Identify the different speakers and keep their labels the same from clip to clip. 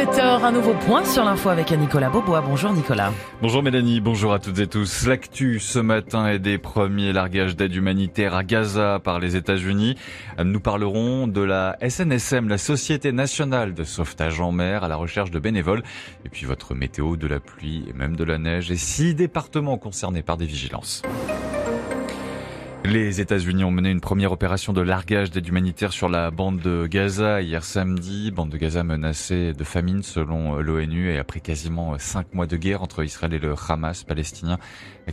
Speaker 1: 7h, un nouveau point sur l'info avec Nicolas Bobois. Bonjour Nicolas.
Speaker 2: Bonjour Mélanie, bonjour à toutes et tous. L'actu ce matin est des premiers largages d'aide humanitaire à Gaza par les États-Unis. Nous parlerons de la SNSM, la Société nationale de sauvetage en mer, à la recherche de bénévoles. Et puis votre météo de la pluie et même de la neige et six départements concernés par des vigilances. Les États-Unis ont mené une première opération de largage d'aide humanitaire sur la bande de Gaza hier samedi. Bande de Gaza menacée de famine selon l'ONU et après quasiment cinq mois de guerre entre Israël et le Hamas palestinien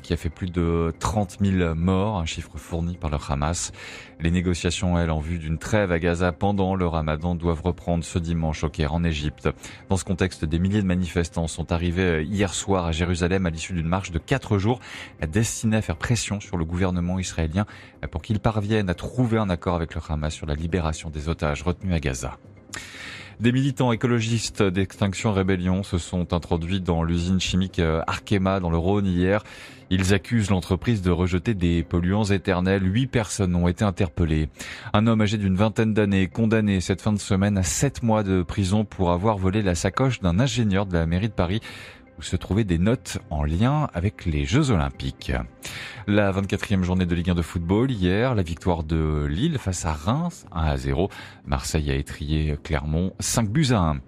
Speaker 2: qui a fait plus de 30 000 morts, un chiffre fourni par le Hamas. Les négociations, elles, en vue d'une trêve à Gaza pendant le ramadan doivent reprendre ce dimanche au Caire en Égypte. Dans ce contexte, des milliers de manifestants sont arrivés hier soir à Jérusalem à l'issue d'une marche de quatre jours destinée à faire pression sur le gouvernement israélien pour qu'il parvienne à trouver un accord avec le Hamas sur la libération des otages retenus à Gaza. Des militants écologistes d'Extinction Rébellion se sont introduits dans l'usine chimique euh, Arkema dans le Rhône hier. Ils accusent l'entreprise de rejeter des polluants éternels. Huit personnes ont été interpellées. Un homme âgé d'une vingtaine d'années condamné cette fin de semaine à sept mois de prison pour avoir volé la sacoche d'un ingénieur de la mairie de Paris où se trouvaient des notes en lien avec les Jeux Olympiques. La 24e journée de Ligue 1 de football hier, la victoire de Lille face à Reims 1 à 0. Marseille a étrié Clermont 5 buts à 1.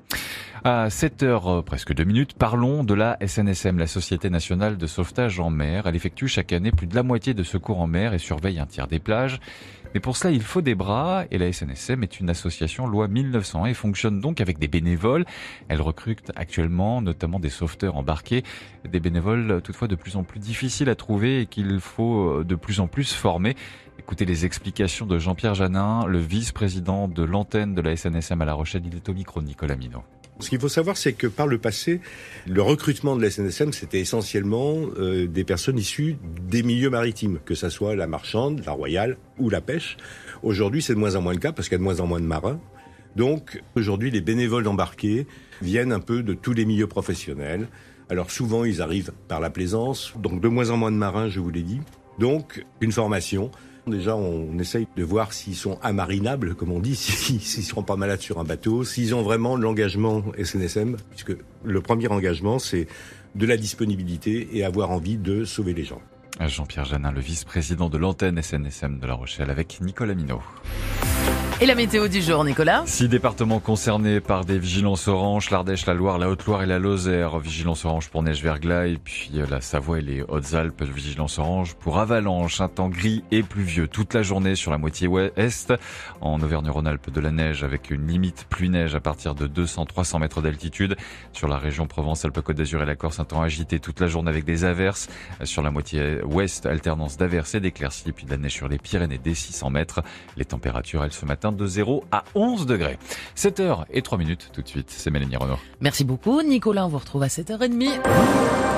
Speaker 2: À 7 heures, euh, presque 2 minutes, parlons de la SNSM, la Société Nationale de Sauvetage en Mer. Elle effectue chaque année plus de la moitié de secours en mer et surveille un tiers des plages. Mais pour cela, il faut des bras et la SNSM est une association loi 1901 et fonctionne donc avec des bénévoles. Elle recrute actuellement notamment des sauveteurs embarqués, des bénévoles toutefois de plus en plus difficiles à trouver et qu'il faut euh, de plus en plus former. Écoutez les explications de Jean-Pierre Janin, le vice-président de l'antenne de la SNSM à La Rochelle. Il est au micro Nicolas Minot.
Speaker 3: Ce qu'il faut savoir, c'est que par le passé, le recrutement de la SNSM, c'était essentiellement euh, des personnes issues des milieux maritimes, que ce soit la marchande, la royale ou la pêche. Aujourd'hui, c'est de moins en moins le cas parce qu'il y a de moins en moins de marins. Donc, aujourd'hui, les bénévoles embarqués viennent un peu de tous les milieux professionnels. Alors, souvent, ils arrivent par la plaisance, donc de moins en moins de marins, je vous l'ai dit. Donc, une formation Déjà, on essaye de voir s'ils sont amarinables, comme on dit, s'ils ne seront pas malades sur un bateau, s'ils ont vraiment l'engagement SNSM, puisque le premier engagement, c'est de la disponibilité et avoir envie de sauver les gens.
Speaker 2: Jean-Pierre Janin, le vice-président de l'antenne SNSM de La Rochelle, avec Nicolas Minot.
Speaker 1: Et la météo du jour, Nicolas?
Speaker 2: Six départements concernés par des vigilances oranges, l'Ardèche, la Loire, la Haute-Loire et la Lozère. Vigilance orange pour neige verglas et puis euh, la Savoie et les Hautes-Alpes. Vigilance orange pour avalanche, un temps gris et pluvieux toute la journée sur la moitié ouest. En Auvergne-Rhône-Alpes, de la neige avec une limite pluie-neige à partir de 200-300 mètres d'altitude. Sur la région Provence-Alpes-Côte d'Azur et la Corse, un temps agité toute la journée avec des averses. Sur la moitié ouest, alternance d'averses et d'éclaircies, puis de la neige sur les Pyrénées des 600 mètres. Les températures, elles, ce matin, de 0 à 11 degrés. 7h et 3 minutes tout de suite, c'est Mélanie Renaud.
Speaker 1: Merci beaucoup Nicolas, on vous retrouve à 7h30.